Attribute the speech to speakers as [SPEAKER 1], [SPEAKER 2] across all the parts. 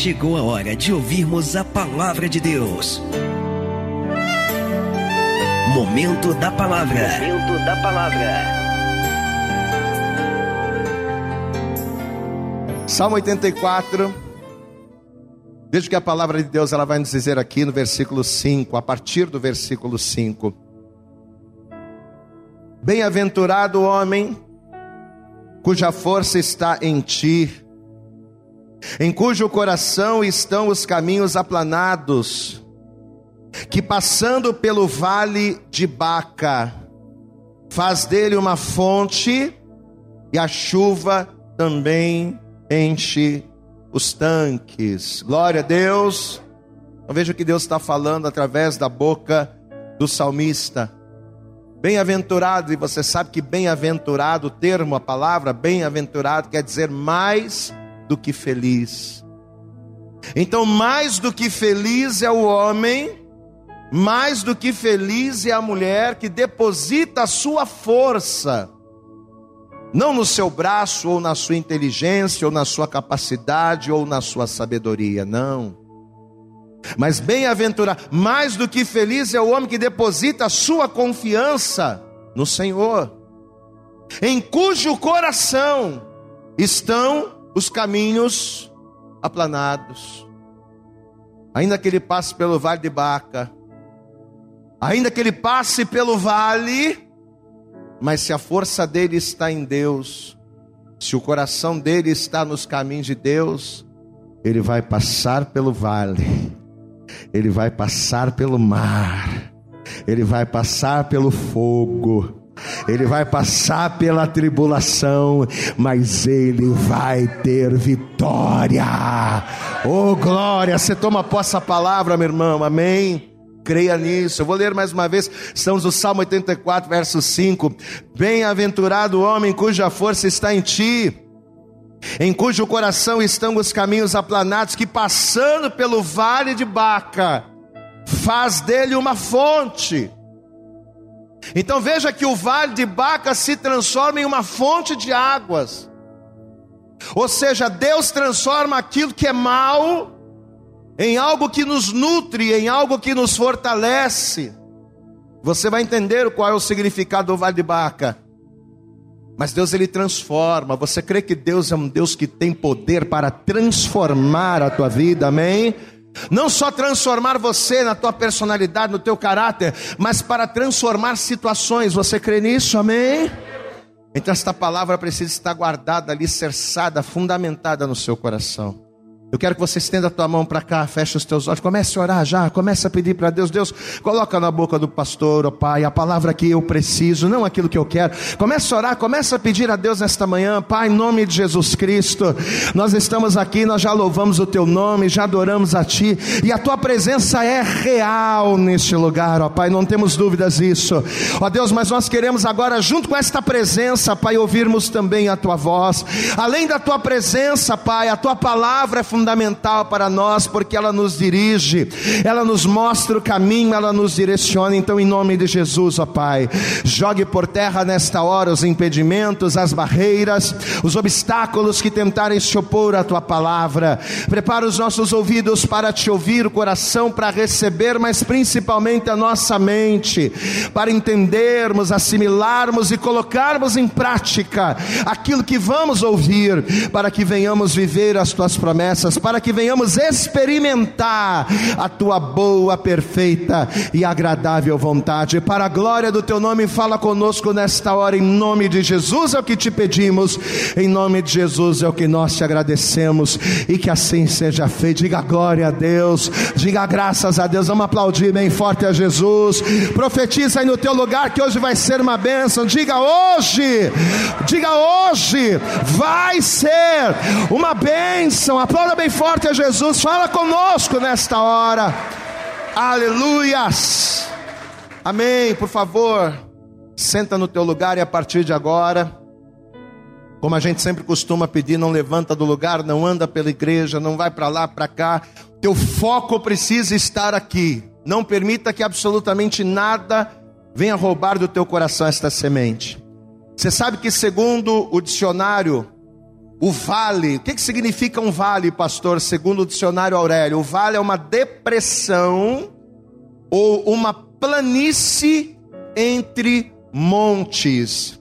[SPEAKER 1] chegou a hora de ouvirmos a palavra de Deus. Momento da palavra. Momento da palavra.
[SPEAKER 2] Salmo 84. Veja que a palavra de Deus ela vai nos dizer aqui no versículo 5, a partir do versículo 5. Bem-aventurado o homem cuja força está em ti, em cujo coração estão os caminhos aplanados, que passando pelo vale de Baca, faz dele uma fonte, e a chuva também enche os tanques. Glória a Deus. Então veja o que Deus está falando através da boca do salmista. Bem-aventurado, e você sabe que bem-aventurado, o termo, a palavra bem-aventurado quer dizer mais do que feliz. Então, mais do que feliz é o homem, mais do que feliz é a mulher que deposita a sua força, não no seu braço, ou na sua inteligência, ou na sua capacidade, ou na sua sabedoria, não. Mas bem-aventurado, mais do que feliz é o homem que deposita a sua confiança no Senhor, em cujo coração estão os caminhos aplanados. Ainda que ele passe pelo vale de Baca, ainda que ele passe pelo vale, mas se a força dele está em Deus, se o coração dele está nos caminhos de Deus, ele vai passar pelo vale ele vai passar pelo mar, ele vai passar pelo fogo, ele vai passar pela tribulação, mas ele vai ter vitória. Oh glória! Você toma posse a palavra, meu irmão, amém? Creia nisso. Eu vou ler mais uma vez. Estamos no Salmo 84, verso 5. Bem-aventurado o homem cuja força está em ti em cujo coração estão os caminhos aplanados, que passando pelo vale de Baca, faz dele uma fonte. Então veja que o vale de Baca se transforma em uma fonte de águas. Ou seja, Deus transforma aquilo que é mal em algo que nos nutre, em algo que nos fortalece. Você vai entender qual é o significado do vale de Baca. Mas Deus ele transforma. Você crê que Deus é um Deus que tem poder para transformar a tua vida? Amém? Não só transformar você na tua personalidade, no teu caráter, mas para transformar situações. Você crê nisso? Amém? Então esta palavra precisa estar guardada, alicerçada, fundamentada no seu coração. Eu quero que você estenda a tua mão para cá, feche os teus olhos, comece a orar já, comece a pedir para Deus, Deus, coloca na boca do pastor, ó oh Pai, a palavra que eu preciso, não aquilo que eu quero. Comece a orar, comece a pedir a Deus nesta manhã, Pai, em nome de Jesus Cristo. Nós estamos aqui, nós já louvamos o teu nome, já adoramos a ti, e a tua presença é real neste lugar, ó Pai, não temos dúvidas disso. Ó Deus, mas nós queremos agora, junto com esta presença, Pai, ouvirmos também a tua voz. Além da tua presença, Pai, a tua palavra é fundamental fundamental para nós, porque ela nos dirige, ela nos mostra o caminho, ela nos direciona. Então, em nome de Jesus, ó Pai, jogue por terra nesta hora os impedimentos, as barreiras, os obstáculos que tentarem se opor à tua palavra. Prepara os nossos ouvidos para te ouvir, o coração para receber, mas principalmente a nossa mente, para entendermos, assimilarmos e colocarmos em prática aquilo que vamos ouvir, para que venhamos viver as tuas promessas para que venhamos experimentar a tua boa, perfeita e agradável vontade. Para a glória do teu nome, fala conosco nesta hora, em nome de Jesus é o que te pedimos, em nome de Jesus é o que nós te agradecemos, e que assim seja feito. Diga glória a Deus, diga graças a Deus. Vamos aplaudir bem forte a Jesus. Profetiza aí no teu lugar que hoje vai ser uma bênção. Diga hoje, diga hoje, vai ser uma bênção. Aplauda bem forte a Jesus, fala conosco nesta hora. Aleluias. Amém. Por favor, senta no teu lugar e a partir de agora, como a gente sempre costuma pedir, não levanta do lugar, não anda pela igreja, não vai para lá, para cá. Teu foco precisa estar aqui. Não permita que absolutamente nada venha roubar do teu coração esta semente. Você sabe que segundo o dicionário o vale. O que, que significa um vale, pastor? Segundo o dicionário Aurélio, o vale é uma depressão ou uma planície entre montes.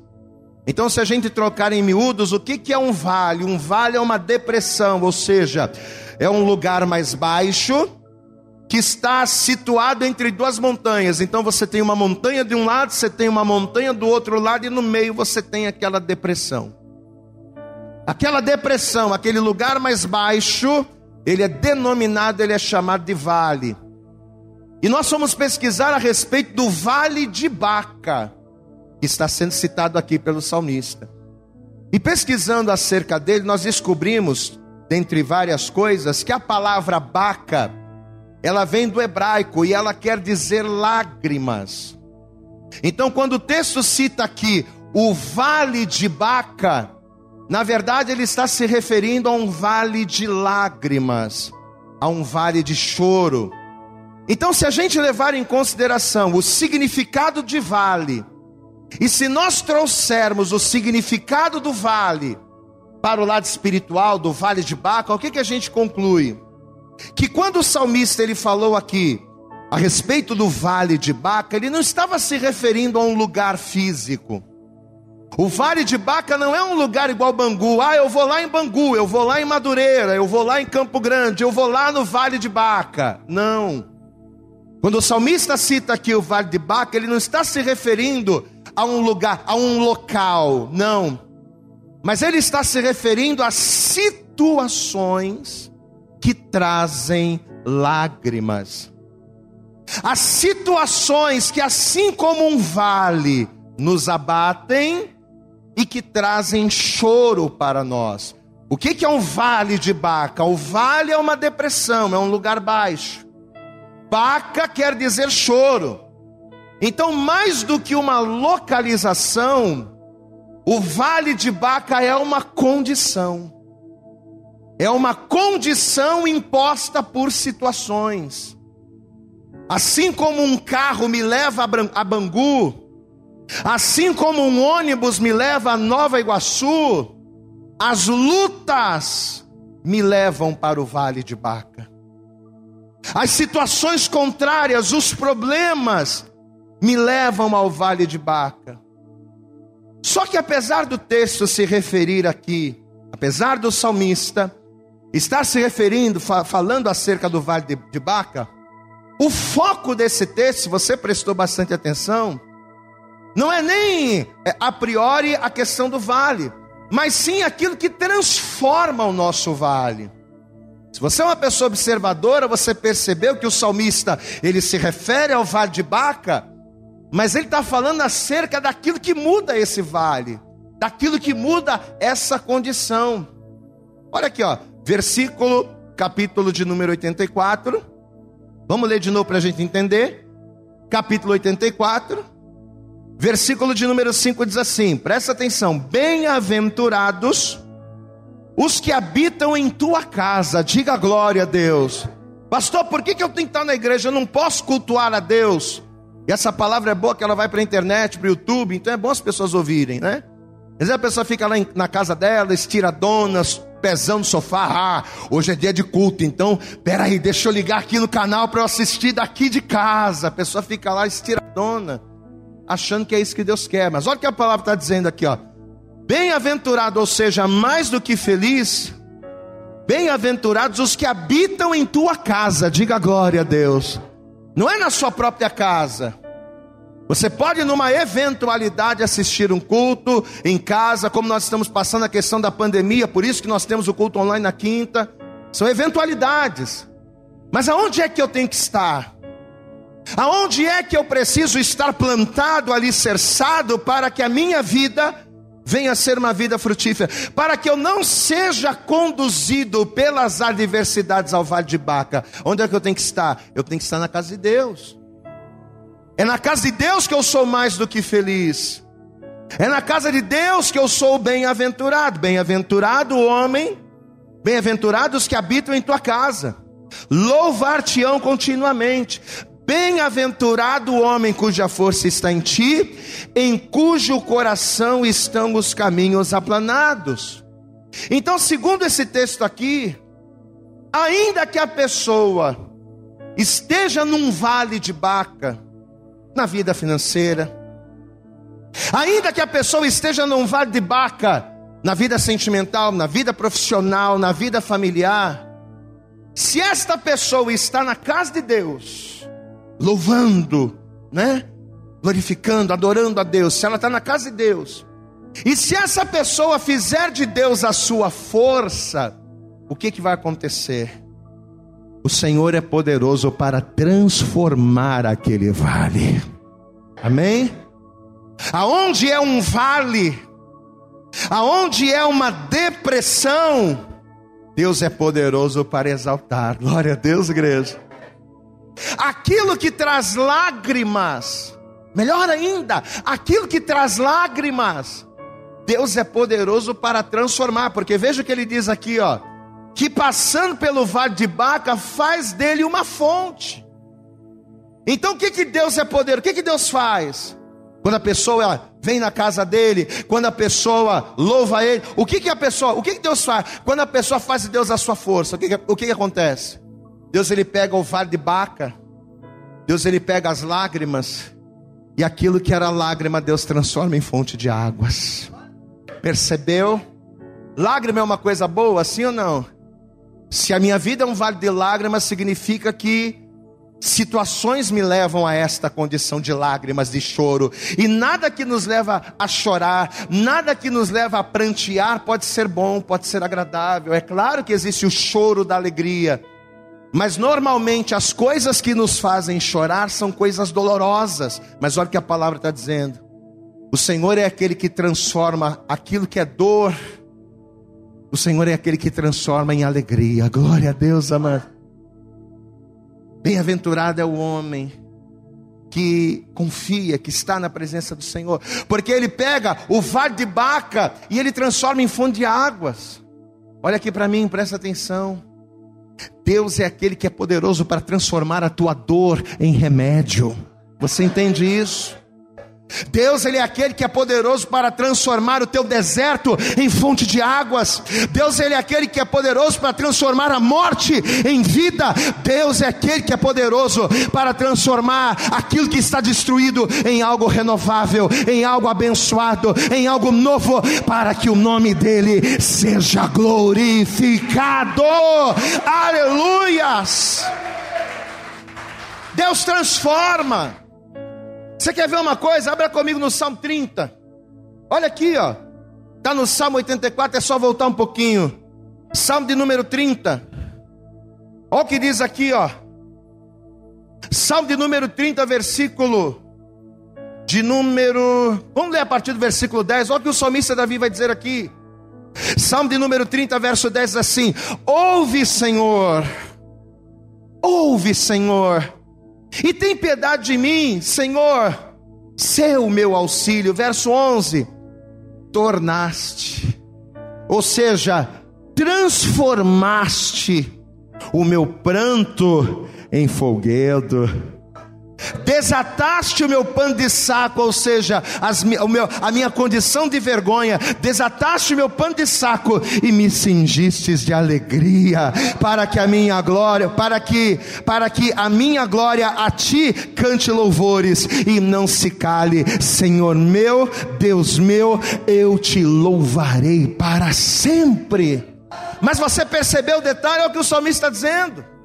[SPEAKER 2] Então, se a gente trocar em miúdos, o que, que é um vale? Um vale é uma depressão, ou seja, é um lugar mais baixo que está situado entre duas montanhas. Então você tem uma montanha de um lado, você tem uma montanha do outro lado, e no meio você tem aquela depressão. Aquela depressão, aquele lugar mais baixo, ele é denominado, ele é chamado de vale. E nós fomos pesquisar a respeito do vale de Baca, que está sendo citado aqui pelo salmista. E pesquisando acerca dele, nós descobrimos, dentre várias coisas, que a palavra Baca ela vem do hebraico e ela quer dizer lágrimas. Então, quando o texto cita aqui o vale de Baca, na verdade ele está se referindo a um vale de lágrimas, a um vale de choro. Então, se a gente levar em consideração o significado de vale, e se nós trouxermos o significado do vale para o lado espiritual do vale de Baca, o que, que a gente conclui? que quando o salmista ele falou aqui a respeito do vale de Baca, ele não estava se referindo a um lugar físico. O vale de Baca não é um lugar igual Bangu. Ah, eu vou lá em Bangu, eu vou lá em Madureira, eu vou lá em Campo Grande, eu vou lá no vale de Baca. Não. Quando o salmista cita aqui o vale de Baca, ele não está se referindo a um lugar, a um local, não. Mas ele está se referindo a situações que trazem lágrimas. As situações que, assim como um vale, nos abatem e que trazem choro para nós. O que é um vale de Baca? O vale é uma depressão, é um lugar baixo. Baca quer dizer choro. Então, mais do que uma localização, o vale de Baca é uma condição é uma condição imposta por situações. Assim como um carro me leva a Bangu, assim como um ônibus me leva a Nova Iguaçu, as lutas me levam para o Vale de Baca. As situações contrárias, os problemas, me levam ao Vale de Baca. Só que apesar do texto se referir aqui, apesar do salmista está se referindo, falando acerca do vale de, de Baca, o foco desse texto, se você prestou bastante atenção, não é nem é, a priori a questão do vale, mas sim aquilo que transforma o nosso vale. Se você é uma pessoa observadora, você percebeu que o salmista ele se refere ao vale de Baca, mas ele está falando acerca daquilo que muda esse vale, daquilo que muda essa condição. Olha aqui, ó versículo, capítulo de número 84. Vamos ler de novo para a gente entender. Capítulo 84, versículo de número 5 diz assim: presta atenção, bem-aventurados os que habitam em tua casa, diga glória a Deus. Pastor, por que, que eu tenho que estar na igreja? Eu não posso cultuar a Deus. E essa palavra é boa que ela vai para a internet, para o YouTube, então é bom as pessoas ouvirem, né? Às vezes a pessoa fica lá na casa dela, estira donas, pezão no sofá. Ah, hoje é dia de culto, então, peraí, deixa eu ligar aqui no canal para eu assistir daqui de casa. A pessoa fica lá estiradona, achando que é isso que Deus quer. Mas olha o que a palavra está dizendo aqui, ó. Bem-aventurado, ou seja, mais do que feliz, bem-aventurados os que habitam em tua casa, diga glória a Deus. Não é na sua própria casa. Você pode, numa eventualidade, assistir um culto em casa, como nós estamos passando a questão da pandemia, por isso que nós temos o culto online na quinta. São eventualidades. Mas aonde é que eu tenho que estar? Aonde é que eu preciso estar plantado, alicerçado, para que a minha vida venha a ser uma vida frutífera? Para que eu não seja conduzido pelas adversidades ao vale de Baca. Onde é que eu tenho que estar? Eu tenho que estar na casa de Deus. É na casa de Deus que eu sou mais do que feliz. É na casa de Deus que eu sou bem-aventurado. Bem-aventurado o homem, bem-aventurados que habitam em tua casa. Louvar-te-ão continuamente. Bem-aventurado o homem cuja força está em ti, em cujo coração estão os caminhos aplanados. Então, segundo esse texto aqui, ainda que a pessoa esteja num vale de Baca, na vida financeira, ainda que a pessoa esteja num vale de Baca, na vida sentimental, na vida profissional, na vida familiar, se esta pessoa está na casa de Deus, louvando, né? Glorificando, adorando a Deus, se ela está na casa de Deus, e se essa pessoa fizer de Deus a sua força, o que, que vai acontecer? O Senhor é poderoso para transformar aquele vale. Amém? Aonde é um vale, aonde é uma depressão, Deus é poderoso para exaltar. Glória a Deus, igreja. Aquilo que traz lágrimas, melhor ainda, aquilo que traz lágrimas, Deus é poderoso para transformar, porque veja o que ele diz aqui, ó, que passando pelo vale de Baca faz dele uma fonte. Então o que que Deus é poderoso? O que que Deus faz? Quando a pessoa vem na casa dele, quando a pessoa louva ele, o que que a pessoa, o que que Deus faz? Quando a pessoa faz de Deus a sua força, o que que, o que, que acontece? Deus ele pega o vale de Baca, Deus ele pega as lágrimas, e aquilo que era lágrima, Deus transforma em fonte de águas. Percebeu? Lágrima é uma coisa boa, sim ou não? Se a minha vida é um vale de lágrimas, significa que situações me levam a esta condição de lágrimas, de choro, e nada que nos leva a chorar, nada que nos leva a prantear pode ser bom, pode ser agradável. É claro que existe o choro da alegria, mas normalmente as coisas que nos fazem chorar são coisas dolorosas. Mas olha o que a palavra está dizendo. O Senhor é aquele que transforma aquilo que é dor. O Senhor é aquele que transforma em alegria. Glória a Deus, amado. Bem-aventurado é o homem que confia, que está na presença do Senhor, porque ele pega o vale de Baca e ele transforma em fonte de águas. Olha aqui para mim, presta atenção. Deus é aquele que é poderoso para transformar a tua dor em remédio. Você entende isso? Deus ele é aquele que é poderoso para transformar o teu deserto em fonte de águas. Deus ele é aquele que é poderoso para transformar a morte em vida. Deus é aquele que é poderoso para transformar aquilo que está destruído em algo renovável, em algo abençoado, em algo novo, para que o nome dele seja glorificado. Aleluias! Deus transforma. Você quer ver uma coisa? Abra comigo no Salmo 30. Olha aqui, ó. Está no Salmo 84, é só voltar um pouquinho. Salmo de número 30. Olha o que diz aqui, ó. Salmo de número 30, versículo de número. Vamos ler a partir do versículo 10. Olha o que o salmista Davi vai dizer aqui. Salmo de número 30, verso 10 assim: Ouve, Senhor. Ouve, Senhor e tem piedade de mim, Senhor, seu meu auxílio. Verso 11: tornaste, ou seja, transformaste o meu pranto em folguedo desataste o meu pano de saco, ou seja, as, o meu, a minha condição de vergonha, desataste o meu pano de saco e me cingistes de alegria, para que a minha glória, para que, para que a minha glória a ti cante louvores e não se cale, Senhor meu, Deus meu, eu te louvarei para sempre. Mas você percebeu o detalhe, é o que o salmista está dizendo.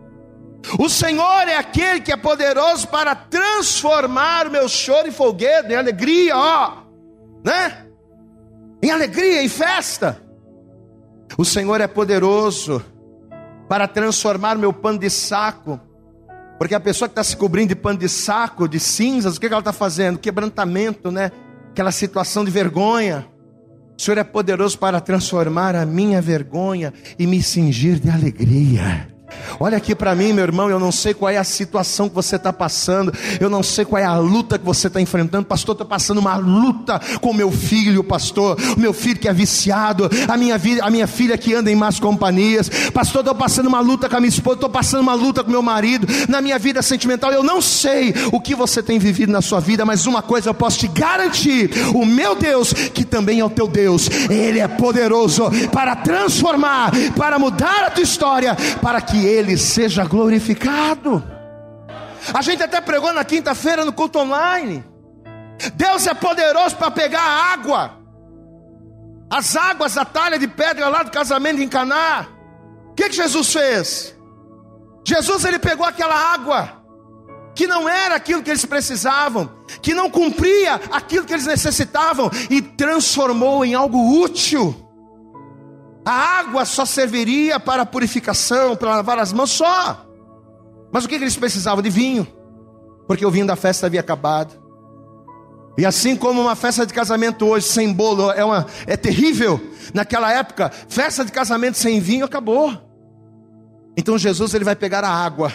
[SPEAKER 2] O Senhor é aquele que é poderoso para transformar o meu choro em folguedo, em alegria, ó, né? Em alegria, em festa. O Senhor é poderoso para transformar o meu pano de saco, porque a pessoa que está se cobrindo de pano de saco, de cinzas, o que, que ela está fazendo? Quebrantamento, né? Aquela situação de vergonha. O Senhor é poderoso para transformar a minha vergonha e me cingir de alegria. Olha aqui para mim, meu irmão. Eu não sei qual é a situação que você está passando. Eu não sei qual é a luta que você está enfrentando. Pastor, estou passando uma luta com meu filho, pastor. O meu filho que é viciado. A minha, a minha filha que anda em más companhias. Pastor, estou passando uma luta com a minha esposa. Estou passando uma luta com meu marido. Na minha vida sentimental. Eu não sei o que você tem vivido na sua vida. Mas uma coisa eu posso te garantir: o meu Deus, que também é o teu Deus, Ele é poderoso para transformar, para mudar a tua história, para que Ele seja glorificado. A gente até pregou na quinta-feira no culto online. Deus é poderoso para pegar a água, as águas da talha de pedra lá do casamento em Caná. O que, que Jesus fez? Jesus ele pegou aquela água que não era aquilo que eles precisavam, que não cumpria aquilo que eles necessitavam e transformou em algo útil. A água só serviria para purificação, para lavar as mãos só. Mas o que eles precisavam? De vinho, porque o vinho da festa havia acabado. E assim como uma festa de casamento hoje sem bolo é, uma, é terrível, naquela época, festa de casamento sem vinho acabou. Então Jesus ele vai pegar a água,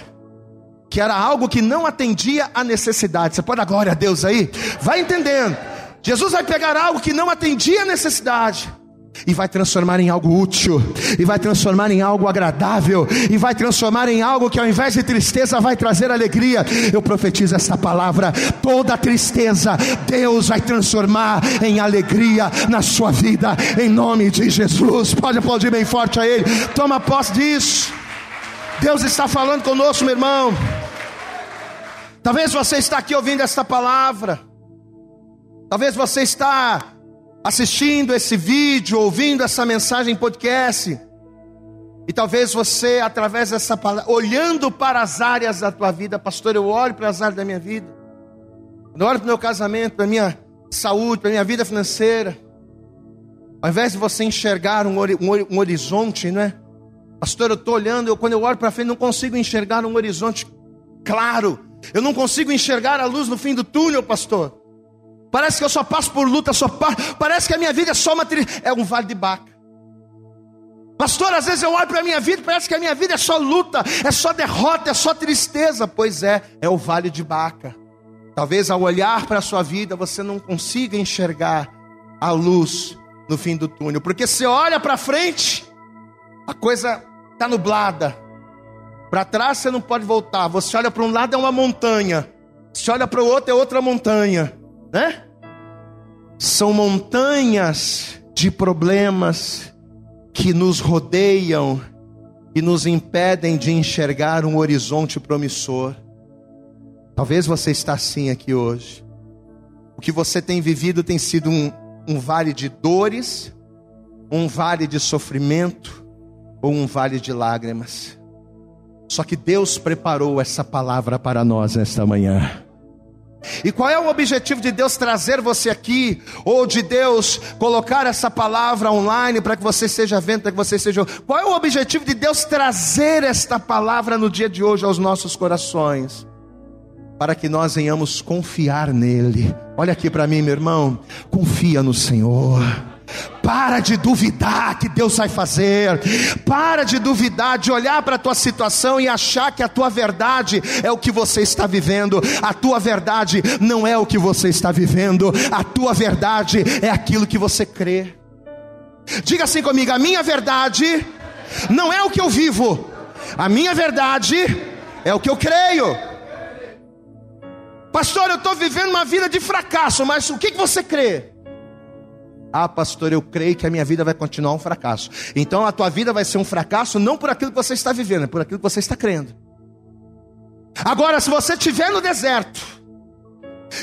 [SPEAKER 2] que era algo que não atendia à necessidade. Você pode dar glória a Deus aí? Vai entendendo. Jesus vai pegar algo que não atendia à necessidade e vai transformar em algo útil, e vai transformar em algo agradável, e vai transformar em algo que ao invés de tristeza vai trazer alegria. Eu profetizo essa palavra: toda tristeza, Deus vai transformar em alegria na sua vida, em nome de Jesus. Pode aplaudir bem forte a Ele, toma posse disso. Deus está falando conosco, meu irmão. Talvez você está aqui ouvindo esta palavra. Talvez você está assistindo esse vídeo, ouvindo essa mensagem podcast, e talvez você, através dessa palavra, olhando para as áreas da tua vida, pastor, eu olho para as áreas da minha vida, eu olho para o meu casamento, para a minha saúde, para a minha vida financeira, ao invés de você enxergar um, um, um horizonte, não é? Pastor, eu estou olhando, eu, quando eu olho para frente, não consigo enxergar um horizonte claro, eu não consigo enxergar a luz no fim do túnel, pastor. Parece que eu só passo por luta, só. Parece que a minha vida é só uma é um vale de baca. Pastor, às vezes eu olho para a minha vida, parece que a minha vida é só luta, é só derrota, é só tristeza. Pois é, é o vale de baca. Talvez ao olhar para a sua vida você não consiga enxergar a luz no fim do túnel, porque você olha para frente, a coisa está nublada. Para trás você não pode voltar. Você olha para um lado é uma montanha, você olha para o outro é outra montanha né? São montanhas de problemas que nos rodeiam e nos impedem de enxergar um horizonte promissor. Talvez você está assim aqui hoje. O que você tem vivido tem sido um, um vale de dores, um vale de sofrimento ou um vale de lágrimas. Só que Deus preparou essa palavra para nós nesta manhã. E qual é o objetivo de Deus trazer você aqui, ou de Deus colocar essa palavra online para que você seja vendo, para que você seja. Qual é o objetivo de Deus trazer esta palavra no dia de hoje aos nossos corações? Para que nós venhamos confiar nele. Olha aqui para mim, meu irmão. Confia no Senhor. Para de duvidar que Deus vai fazer. Para de duvidar, de olhar para a tua situação e achar que a tua verdade é o que você está vivendo. A tua verdade não é o que você está vivendo. A tua verdade é aquilo que você crê. Diga assim comigo: a minha verdade não é o que eu vivo. A minha verdade é o que eu creio. Pastor, eu estou vivendo uma vida de fracasso, mas o que, que você crê? Ah, pastor, eu creio que a minha vida vai continuar um fracasso. Então a tua vida vai ser um fracasso não por aquilo que você está vivendo, é por aquilo que você está crendo. Agora, se você estiver no deserto,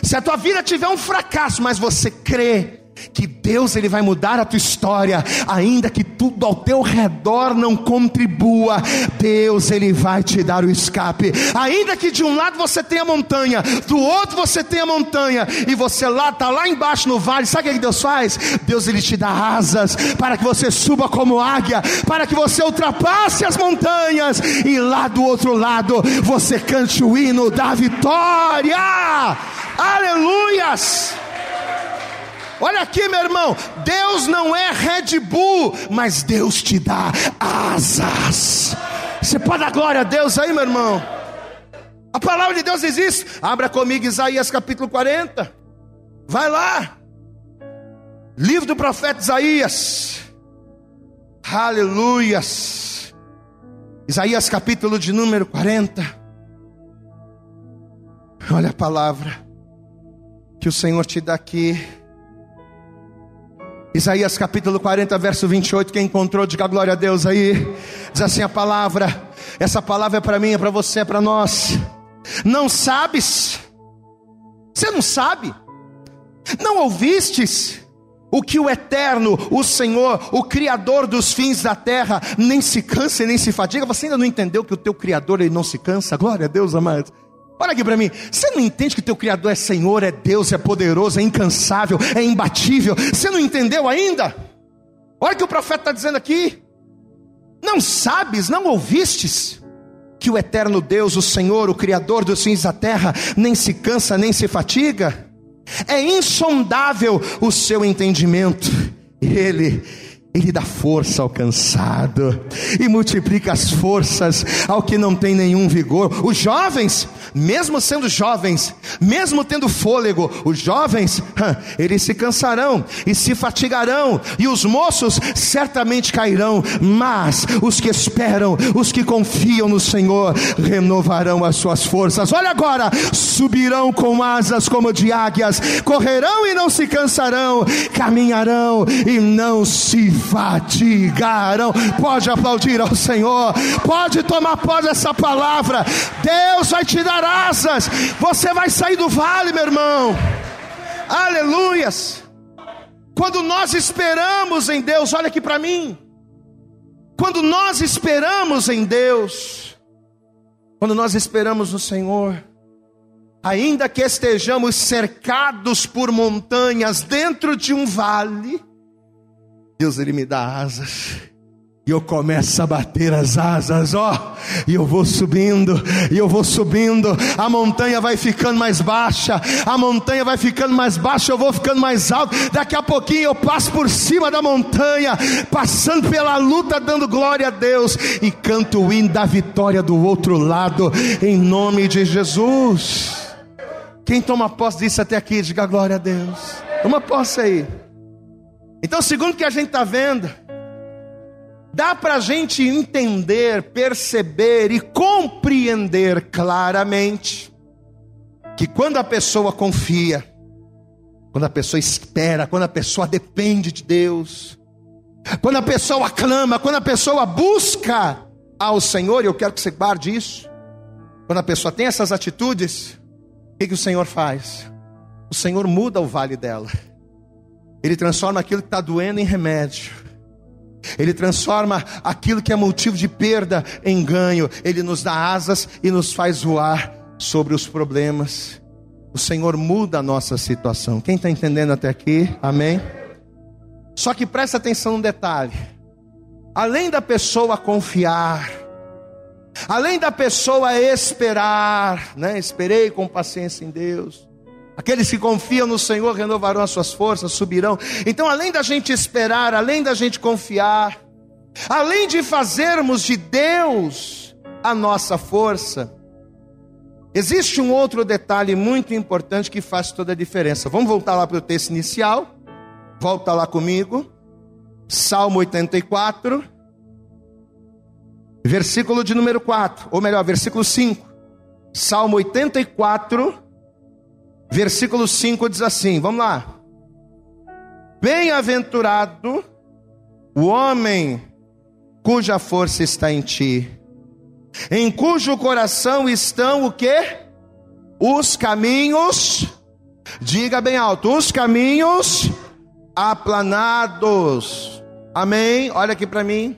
[SPEAKER 2] se a tua vida tiver um fracasso, mas você crê que Deus ele vai mudar a tua história, ainda que tudo ao teu redor não contribua, Deus ele vai te dar o escape. Ainda que de um lado você tenha montanha, do outro você tenha montanha e você lá tá lá embaixo no vale, sabe o que Deus faz? Deus ele te dá asas para que você suba como águia, para que você ultrapasse as montanhas e lá do outro lado você cante o hino da vitória. Aleluias! Olha aqui, meu irmão, Deus não é Red Bull, mas Deus te dá asas. Você pode dar glória a Deus aí, meu irmão? A palavra de Deus existe. Abra comigo Isaías capítulo 40. Vai lá. Livro do profeta Isaías. Aleluias. Isaías capítulo de número 40. Olha a palavra que o Senhor te dá aqui. Isaías capítulo 40, verso 28. Quem encontrou, diga glória a Deus aí. Diz assim a palavra. Essa palavra é para mim, é para você, é para nós. Não sabes? Você não sabe? Não ouvistes? O que o Eterno, o Senhor, o Criador dos fins da terra, nem se cansa e nem se fadiga. Você ainda não entendeu que o teu Criador ele não se cansa? Glória a Deus, amado. Olha aqui para mim, você não entende que teu Criador é Senhor, é Deus, é poderoso, é incansável, é imbatível? Você não entendeu ainda? Olha o que o profeta está dizendo aqui. Não sabes, não ouvistes que o eterno Deus, o Senhor, o Criador dos fins da terra, nem se cansa nem se fatiga? É insondável o seu entendimento. Ele ele dá força ao cansado e multiplica as forças ao que não tem nenhum vigor. Os jovens, mesmo sendo jovens, mesmo tendo fôlego, os jovens, eles se cansarão e se fatigarão, e os moços certamente cairão, mas os que esperam, os que confiam no Senhor, renovarão as suas forças. Olha agora, subirão com asas como de águias, correrão e não se cansarão, caminharão e não se fatigarão. Pode aplaudir ao Senhor, pode tomar posse dessa palavra. Deus vai te dar asas, você vai sair do vale, meu irmão. Aleluias. Quando nós esperamos em Deus, olha aqui para mim. Quando nós esperamos em Deus, quando nós esperamos no Senhor, ainda que estejamos cercados por montanhas dentro de um vale, Deus ele me dá asas. E eu começo a bater as asas, ó, e eu vou subindo, e eu vou subindo, a montanha vai ficando mais baixa, a montanha vai ficando mais baixa, eu vou ficando mais alto, daqui a pouquinho eu passo por cima da montanha, passando pela luta, dando glória a Deus, e canto o hino da vitória do outro lado, em nome de Jesus. Quem toma posse disso até aqui, diga glória a Deus. Toma posse aí. Então, segundo que a gente está vendo, dá para a gente entender, perceber e compreender claramente que quando a pessoa confia, quando a pessoa espera, quando a pessoa depende de Deus, quando a pessoa clama, quando a pessoa busca ao Senhor, e eu quero que você guarde isso, quando a pessoa tem essas atitudes, o que, que o Senhor faz? O Senhor muda o vale dela. Ele transforma aquilo que está doendo em remédio. Ele transforma aquilo que é motivo de perda em ganho. Ele nos dá asas e nos faz voar sobre os problemas. O Senhor muda a nossa situação. Quem está entendendo até aqui? Amém? Só que presta atenção num detalhe. Além da pessoa confiar, além da pessoa esperar, né? Esperei com paciência em Deus. Aqueles que confiam no Senhor renovarão as suas forças, subirão. Então, além da gente esperar, além da gente confiar, além de fazermos de Deus a nossa força, existe um outro detalhe muito importante que faz toda a diferença. Vamos voltar lá para o texto inicial. Volta lá comigo. Salmo 84, versículo de número 4, ou melhor, versículo 5. Salmo 84, Versículo 5 diz assim: vamos lá. Bem-aventurado o homem cuja força está em ti, em cujo coração estão o que? Os caminhos, diga bem alto, os caminhos aplanados. Amém? Olha aqui para mim.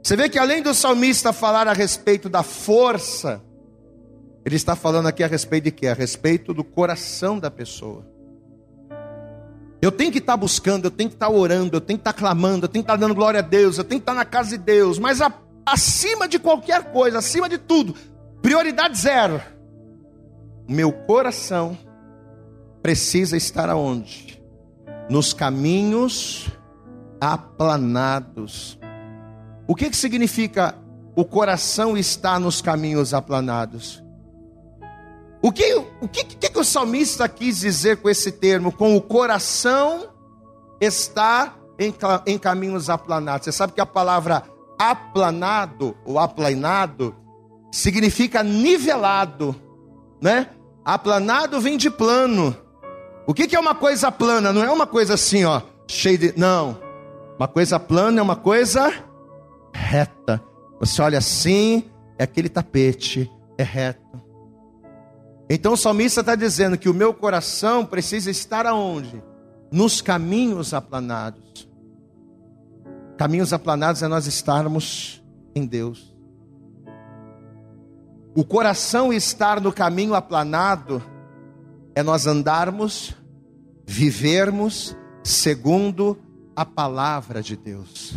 [SPEAKER 2] Você vê que além do salmista falar a respeito da força, ele está falando aqui a respeito de quê? A respeito do coração da pessoa. Eu tenho que estar buscando, eu tenho que estar orando, eu tenho que estar clamando, eu tenho que estar dando glória a Deus, eu tenho que estar na casa de Deus, mas a, acima de qualquer coisa, acima de tudo, prioridade zero. Meu coração precisa estar aonde? Nos caminhos aplanados. O que, que significa o coração está nos caminhos aplanados. O que o, que, que, que o salmista quis dizer com esse termo? Com o coração está em, em caminhos aplanados. Você sabe que a palavra aplanado ou aplanado significa nivelado, né? Aplanado vem de plano. O que, que é uma coisa plana? Não é uma coisa assim, ó, cheia de. Não. Uma coisa plana é uma coisa reta. Você olha assim, é aquele tapete, é reto. Então o salmista está dizendo que o meu coração precisa estar aonde? Nos caminhos aplanados. Caminhos aplanados é nós estarmos em Deus. O coração estar no caminho aplanado é nós andarmos, vivermos segundo a palavra de Deus.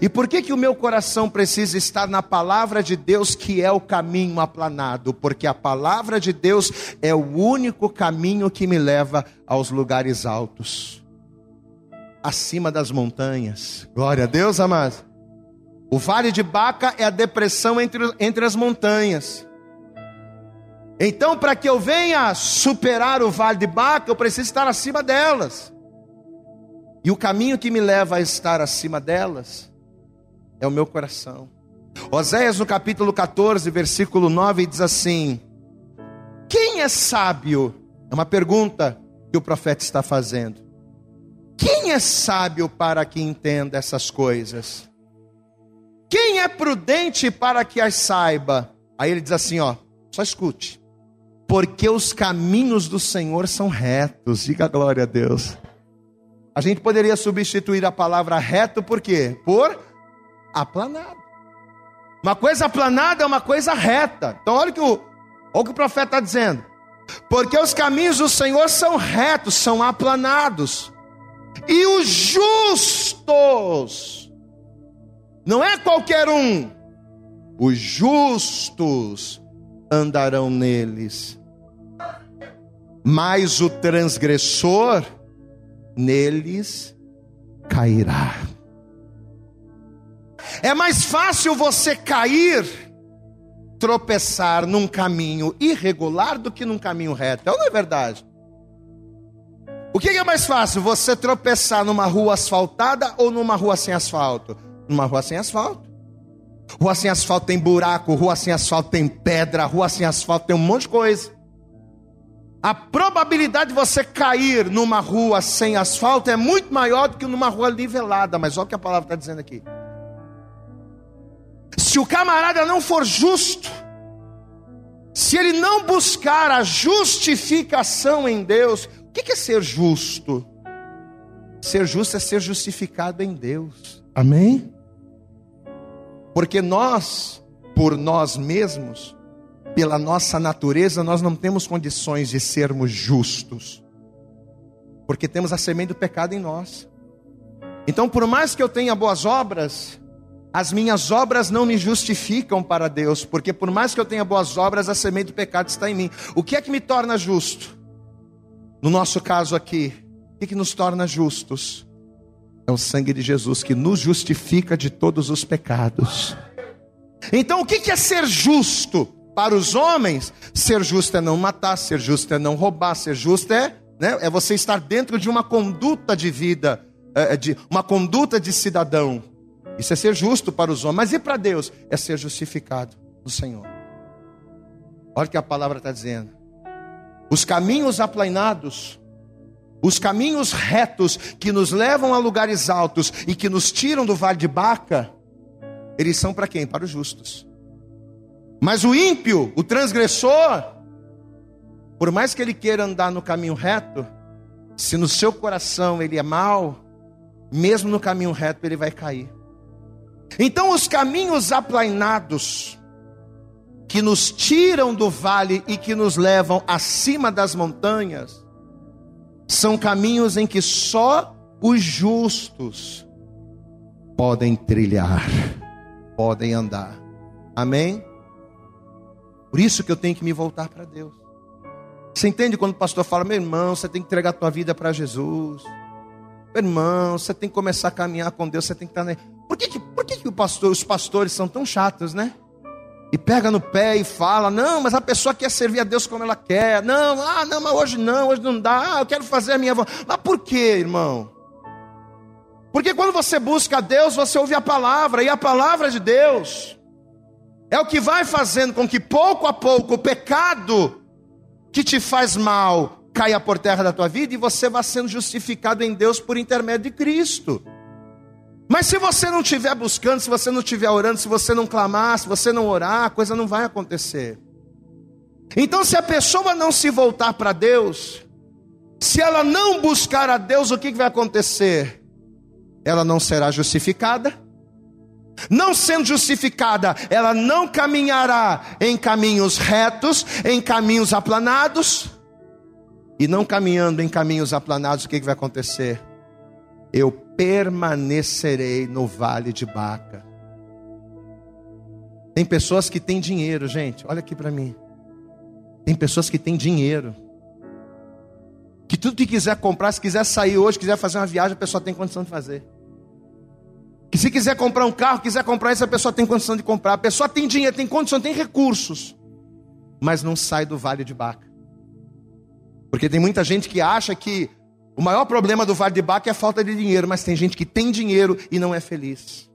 [SPEAKER 2] E por que que o meu coração precisa estar na palavra de Deus, que é o caminho aplanado? Porque a palavra de Deus é o único caminho que me leva aos lugares altos, acima das montanhas. Glória a Deus, amados. O vale de Baca é a depressão entre, entre as montanhas. Então, para que eu venha superar o vale de Baca, eu preciso estar acima delas. E o caminho que me leva a estar acima delas é o meu coração. Oséias, no capítulo 14, versículo 9, diz assim: Quem é sábio? É uma pergunta que o profeta está fazendo. Quem é sábio para que entenda essas coisas? Quem é prudente para que as saiba? Aí ele diz assim, ó, só escute. Porque os caminhos do Senhor são retos. Diga glória a Deus. A gente poderia substituir a palavra reto por quê? Por aplanado. Uma coisa aplanada é uma coisa reta. Então, olha o que o, olha o, que o profeta está dizendo. Porque os caminhos do Senhor são retos, são aplanados. E os justos, não é qualquer um, os justos andarão neles. Mas o transgressor neles cairá. É mais fácil você cair, tropeçar num caminho irregular do que num caminho reto. É ou não é verdade? O que é mais fácil? Você tropeçar numa rua asfaltada ou numa rua sem asfalto? Numa rua sem asfalto. Rua sem asfalto tem buraco, rua sem asfalto tem pedra, rua sem asfalto tem um monte de coisa. A probabilidade de você cair numa rua sem asfalto é muito maior do que numa rua nivelada, mas olha o que a palavra está dizendo aqui. Se o camarada não for justo, se ele não buscar a justificação em Deus, o que é ser justo? Ser justo é ser justificado em Deus. Amém? Porque nós, por nós mesmos, pela nossa natureza, nós não temos condições de sermos justos. Porque temos a semente do pecado em nós. Então, por mais que eu tenha boas obras, as minhas obras não me justificam para Deus, porque por mais que eu tenha boas obras, a semente do pecado está em mim. O que é que me torna justo? No nosso caso aqui, o que, é que nos torna justos? É o sangue de Jesus que nos justifica de todos os pecados. Então, o que é ser justo? Para os homens, ser justo é não matar, ser justo é não roubar, ser justo é, né, é você estar dentro de uma conduta de vida, é, de uma conduta de cidadão. Isso é ser justo para os homens, mas e para Deus? É ser justificado no Senhor. Olha o que a palavra está dizendo. Os caminhos aplainados, os caminhos retos que nos levam a lugares altos e que nos tiram do vale de Baca, eles são para quem? Para os justos. Mas o ímpio, o transgressor, por mais que ele queira andar no caminho reto, se no seu coração ele é mau, mesmo no caminho reto ele vai cair. Então, os caminhos aplainados, que nos tiram do vale e que nos levam acima das montanhas, são caminhos em que só os justos podem trilhar, podem andar. Amém? Por isso que eu tenho que me voltar para Deus. Você entende quando o pastor fala, meu irmão, você tem que entregar a tua vida para Jesus. Meu irmão, você tem que começar a caminhar com Deus, você tem que estar. Por que, que, por que, que pastor, os pastores são tão chatos, né? E pega no pé e fala: não, mas a pessoa quer servir a Deus como ela quer. Não, ah, não, mas hoje não, hoje não dá. Ah, eu quero fazer a minha vontade. Mas por quê, irmão? Porque quando você busca a Deus, você ouve a palavra, e a palavra de Deus é o que vai fazendo com que pouco a pouco o pecado que te faz mal caia por terra da tua vida e você vá sendo justificado em Deus por intermédio de Cristo. Mas se você não estiver buscando, se você não estiver orando, se você não clamar, se você não orar, a coisa não vai acontecer. Então, se a pessoa não se voltar para Deus, se ela não buscar a Deus, o que vai acontecer? Ela não será justificada. Não sendo justificada, ela não caminhará em caminhos retos, em caminhos aplanados. E não caminhando em caminhos aplanados, o que vai acontecer? Eu permanecerei no vale de Baca. Tem pessoas que têm dinheiro, gente, olha aqui para mim. Tem pessoas que têm dinheiro. Que tudo que quiser comprar, se quiser sair hoje, quiser fazer uma viagem, a pessoa tem condição de fazer. Que se quiser comprar um carro, quiser comprar isso, a pessoa tem condição de comprar. A pessoa tem dinheiro, tem condição, tem recursos. Mas não sai do vale de Baca. Porque tem muita gente que acha que o maior problema do Vale de Baca é a falta de dinheiro, mas tem gente que tem dinheiro e não é feliz.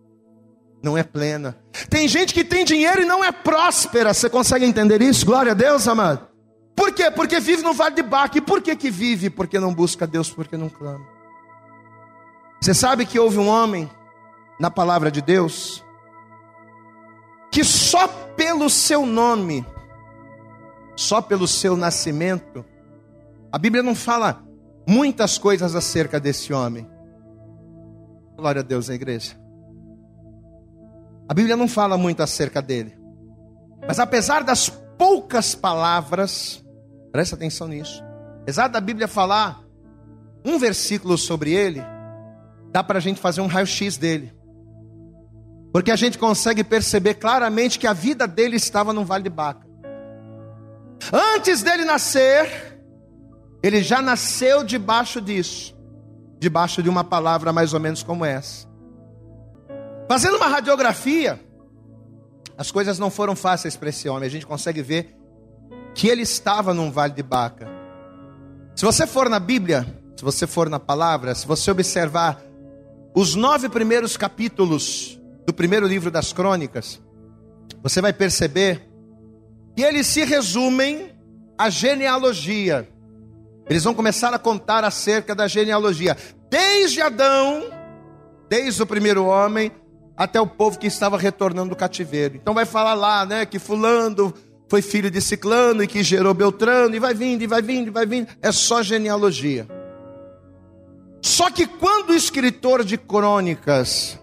[SPEAKER 2] Não é plena. Tem gente que tem dinheiro e não é próspera. Você consegue entender isso? Glória a Deus, amado. Por quê? Porque vive no Vale de Baca. E por que que vive? Porque não busca Deus, porque não clama. Você sabe que houve um homem na palavra de Deus que só pelo seu nome, só pelo seu nascimento, a Bíblia não fala muitas coisas acerca desse homem. Glória a Deus, a igreja. A Bíblia não fala muito acerca dele. Mas apesar das poucas palavras, presta atenção nisso. Apesar da Bíblia falar um versículo sobre ele, dá para a gente fazer um raio-x dele. Porque a gente consegue perceber claramente que a vida dele estava no Vale de Baca. Antes dele nascer, ele já nasceu debaixo disso, debaixo de uma palavra mais ou menos como essa. Fazendo uma radiografia, as coisas não foram fáceis para esse homem. A gente consegue ver que ele estava num vale de Baca. Se você for na Bíblia, se você for na palavra, se você observar os nove primeiros capítulos do primeiro livro das crônicas, você vai perceber que eles se resumem à genealogia eles vão começar a contar acerca da genealogia, desde Adão, desde o primeiro homem, até o povo que estava retornando do cativeiro. Então vai falar lá, né, que fulano foi filho de Ciclano e que gerou Beltrano, e vai vindo, e vai vindo, e vai vindo. É só genealogia. Só que quando o escritor de crônicas,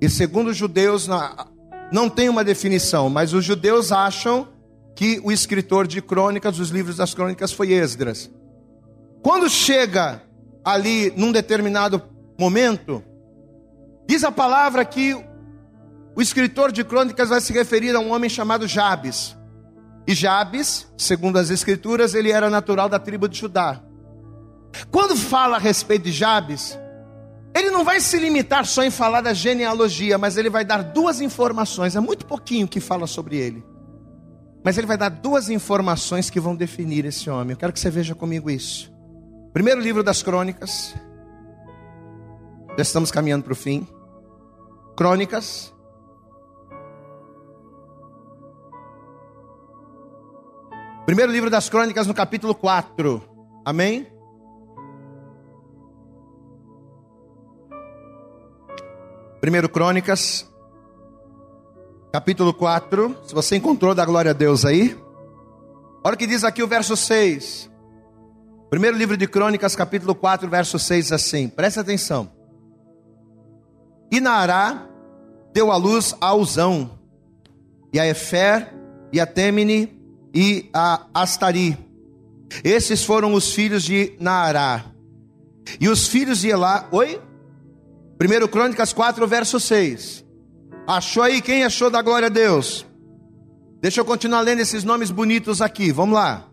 [SPEAKER 2] e segundo os judeus, não tem uma definição, mas os judeus acham que o escritor de crônicas, os livros das crônicas, foi Esdras. Quando chega ali num determinado momento, diz a palavra que o escritor de crônicas vai se referir a um homem chamado Jabes. E Jabes, segundo as escrituras, ele era natural da tribo de Judá. Quando fala a respeito de Jabes, ele não vai se limitar só em falar da genealogia, mas ele vai dar duas informações. É muito pouquinho que fala sobre ele. Mas ele vai dar duas informações que vão definir esse homem. Eu quero que você veja comigo isso. Primeiro livro das crônicas. Já estamos caminhando para o fim. Crônicas. Primeiro livro das crônicas, no capítulo 4. Amém? Primeiro Crônicas, capítulo 4. Se você encontrou, dá glória a Deus aí. Olha o que diz aqui o verso 6. Primeiro livro de Crônicas, capítulo 4, verso 6, assim, presta atenção. E Naará deu à luz a Uzão, e a Efer, e a Temene, e a Astari. Esses foram os filhos de Naará. E os filhos de Elá, oi? Primeiro Crônicas 4, verso 6. Achou aí? Quem achou da glória a Deus? Deixa eu continuar lendo esses nomes bonitos aqui, vamos lá.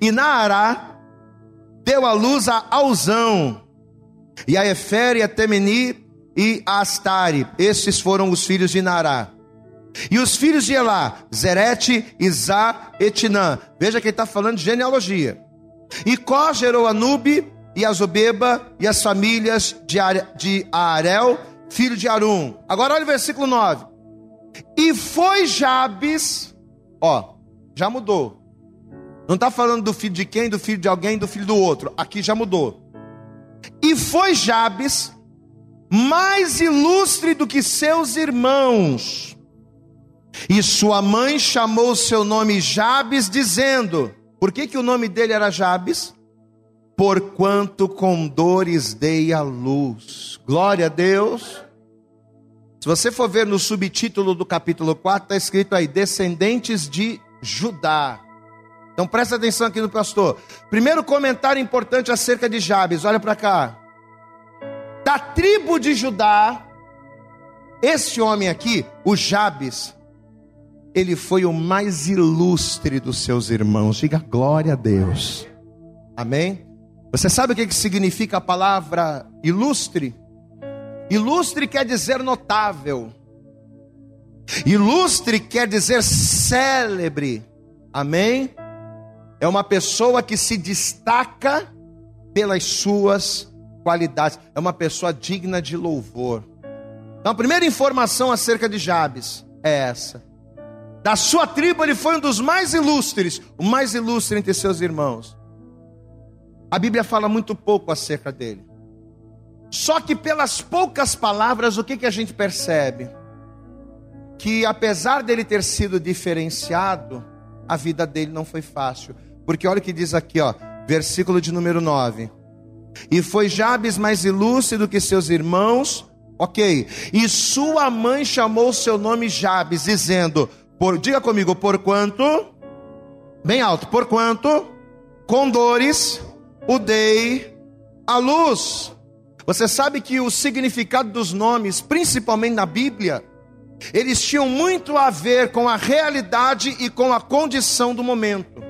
[SPEAKER 2] E Naará deu à luz a Alzão, e a e a Temeni, e Astare. Esses foram os filhos de Nará. E os filhos de Elá, Zerete, Isá, Etinã. Veja que ele está falando de genealogia. E Có gerou Anube e Azobeba e as famílias de, Are, de Arel, filho de Arum. Agora olha o versículo 9. E foi Jabes, ó, já mudou. Não está falando do filho de quem, do filho de alguém, do filho do outro. Aqui já mudou. E foi Jabes mais ilustre do que seus irmãos. E sua mãe chamou seu nome Jabes, dizendo: Por que, que o nome dele era Jabes? Porquanto com dores dei a luz. Glória a Deus. Se você for ver no subtítulo do capítulo 4, está escrito aí: Descendentes de Judá. Então presta atenção aqui no pastor. Primeiro comentário importante acerca de Jabes, olha para cá. Da tribo de Judá, esse homem aqui, o Jabes, ele foi o mais ilustre dos seus irmãos. Diga glória a Deus. Amém? Você sabe o que significa a palavra ilustre? Ilustre quer dizer notável. Ilustre quer dizer célebre. Amém? É uma pessoa que se destaca pelas suas qualidades. É uma pessoa digna de louvor. Então, a primeira informação acerca de Jabes é essa. Da sua tribo, ele foi um dos mais ilustres, o mais ilustre entre seus irmãos. A Bíblia fala muito pouco acerca dele. Só que pelas poucas palavras, o que, que a gente percebe? Que apesar dele ter sido diferenciado, a vida dele não foi fácil. Porque olha o que diz aqui, ó, versículo de número 9. E foi Jabes mais ilustre do que seus irmãos, ok. E sua mãe chamou seu nome Jabes, dizendo: por, diga comigo, porquanto, bem alto, porquanto, com dores, o dei a luz. Você sabe que o significado dos nomes, principalmente na Bíblia, eles tinham muito a ver com a realidade e com a condição do momento.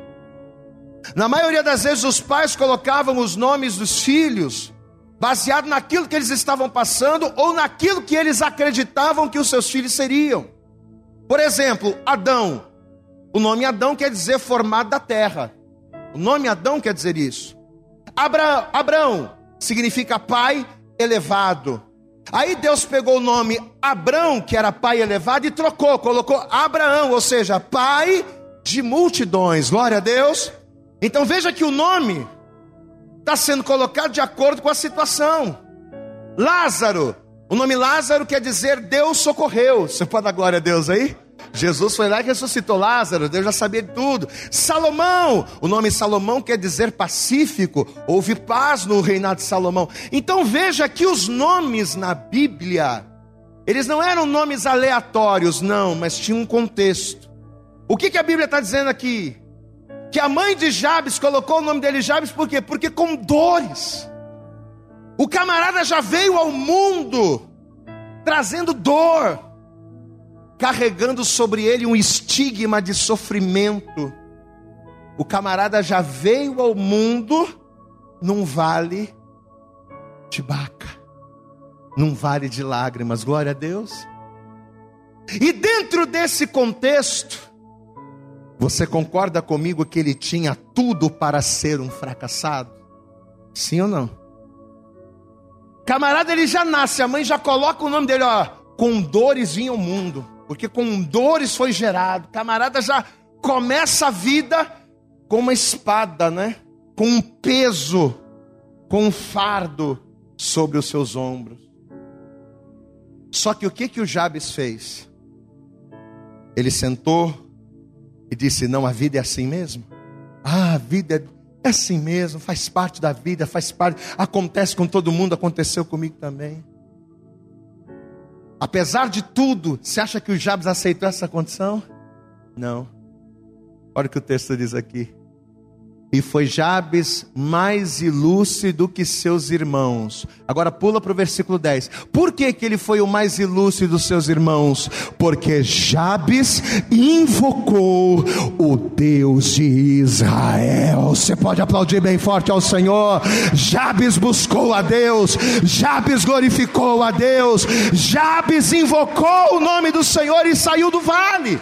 [SPEAKER 2] Na maioria das vezes, os pais colocavam os nomes dos filhos baseado naquilo que eles estavam passando ou naquilo que eles acreditavam que os seus filhos seriam. Por exemplo, Adão. O nome Adão quer dizer formado da terra. O nome Adão quer dizer isso. Abra, Abraão significa pai elevado. Aí Deus pegou o nome Abrão, que era pai elevado, e trocou, colocou Abraão, ou seja, pai de multidões. Glória a Deus. Então veja que o nome está sendo colocado de acordo com a situação. Lázaro, o nome Lázaro quer dizer Deus socorreu. Você pode dar glória a Deus aí? Jesus foi lá e ressuscitou Lázaro, Deus já sabia de tudo. Salomão, o nome Salomão quer dizer pacífico, houve paz no reinado de Salomão. Então veja que os nomes na Bíblia, eles não eram nomes aleatórios, não, mas tinham um contexto. O que, que a Bíblia está dizendo aqui? Que a mãe de Jabes colocou o nome dele Jabes por quê? Porque com dores. O camarada já veio ao mundo trazendo dor, carregando sobre ele um estigma de sofrimento. O camarada já veio ao mundo num vale de Baca, num vale de lágrimas, glória a Deus. E dentro desse contexto, você concorda comigo que ele tinha tudo para ser um fracassado? Sim ou não? Camarada, ele já nasce, a mãe já coloca o nome dele, ó, com dores vinha o mundo, porque com dores foi gerado. Camarada já começa a vida com uma espada, né? Com um peso, com um fardo sobre os seus ombros. Só que o que que o Jabes fez? Ele sentou e disse: "Não, a vida é assim mesmo. Ah, a vida é assim mesmo, faz parte da vida, faz parte, acontece com todo mundo, aconteceu comigo também. Apesar de tudo, você acha que o Jabes aceitou essa condição? Não. Olha o que o texto diz aqui. E foi Jabes mais ilustre do que seus irmãos. Agora pula para o versículo 10. Por que, que ele foi o mais ilustre dos seus irmãos? Porque Jabes invocou o Deus de Israel. Você pode aplaudir bem forte ao Senhor. Jabes buscou a Deus. Jabes glorificou a Deus. Jabes invocou o nome do Senhor e saiu do vale.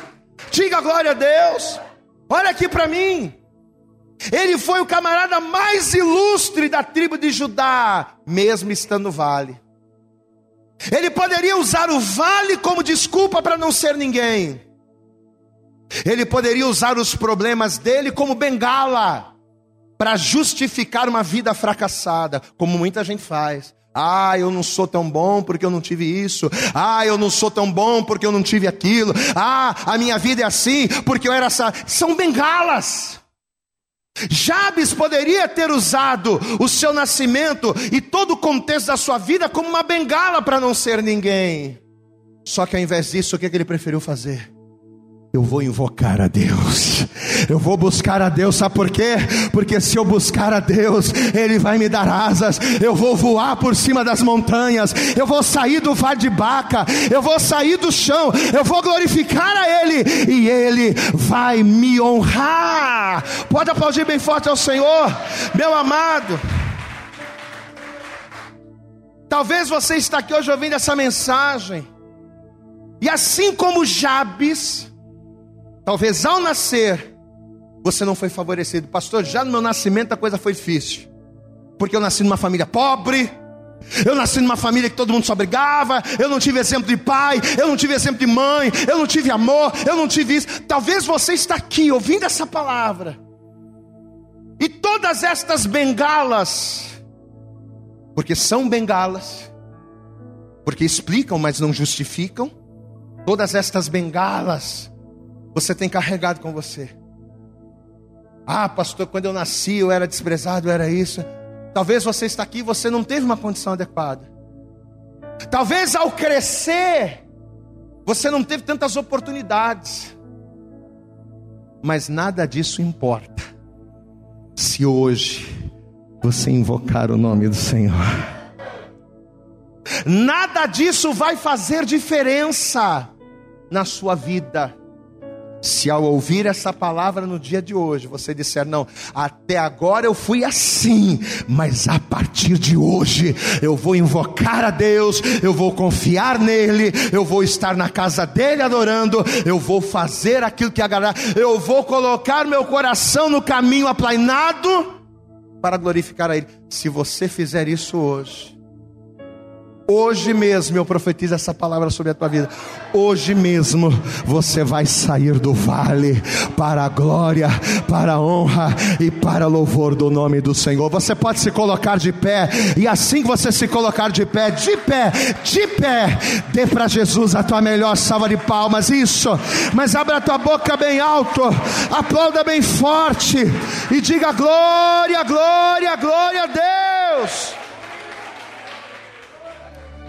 [SPEAKER 2] Diga glória a Deus. Olha aqui para mim. Ele foi o camarada mais ilustre da tribo de Judá, mesmo estando no vale. Ele poderia usar o vale como desculpa para não ser ninguém. Ele poderia usar os problemas dele como bengala para justificar uma vida fracassada, como muita gente faz. Ah, eu não sou tão bom porque eu não tive isso. Ah, eu não sou tão bom porque eu não tive aquilo. Ah, a minha vida é assim porque eu era essa. São bengalas. Jabes poderia ter usado o seu nascimento e todo o contexto da sua vida como uma bengala para não ser ninguém. Só que ao invés disso, o que, que ele preferiu fazer? Eu vou invocar a Deus, eu vou buscar a Deus, sabe por quê? Porque se eu buscar a Deus, Ele vai me dar asas, eu vou voar por cima das montanhas, eu vou sair do vale de Baca, eu vou sair do chão, eu vou glorificar a Ele, e Ele vai me honrar. Pode aplaudir bem forte ao Senhor, meu amado. Talvez você está aqui hoje ouvindo essa mensagem, e assim como Jabes, Talvez ao nascer, você não foi favorecido. Pastor, já no meu nascimento a coisa foi difícil. Porque eu nasci numa família pobre, eu nasci numa família que todo mundo só brigava, eu não tive exemplo de pai, eu não tive exemplo de mãe, eu não tive amor, eu não tive isso. Talvez você está aqui ouvindo essa palavra. E todas estas bengalas, porque são bengalas, porque explicam, mas não justificam, todas estas bengalas você tem carregado com você. Ah, pastor, quando eu nasci eu era desprezado, eu era isso. Talvez você está aqui e você não teve uma condição adequada. Talvez ao crescer você não teve tantas oportunidades. Mas nada disso importa. Se hoje você invocar o nome do Senhor. Nada disso vai fazer diferença na sua vida. Se ao ouvir essa palavra no dia de hoje, você disser, não, até agora eu fui assim, mas a partir de hoje eu vou invocar a Deus, eu vou confiar nele, eu vou estar na casa dele adorando, eu vou fazer aquilo que agrada, eu vou colocar meu coração no caminho aplainado para glorificar a ele. Se você fizer isso hoje, Hoje mesmo eu profetizo essa palavra sobre a tua vida. Hoje mesmo você vai sair do vale para a glória, para a honra e para louvor do nome do Senhor. Você pode se colocar de pé e assim que você se colocar de pé, de pé, de pé, dê para Jesus a tua melhor salva de palmas. Isso. Mas abra a tua boca bem alto, aplauda bem forte e diga glória, glória, glória a Deus.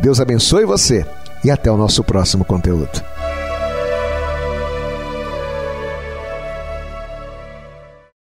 [SPEAKER 3] Deus abençoe você e até o nosso próximo conteúdo.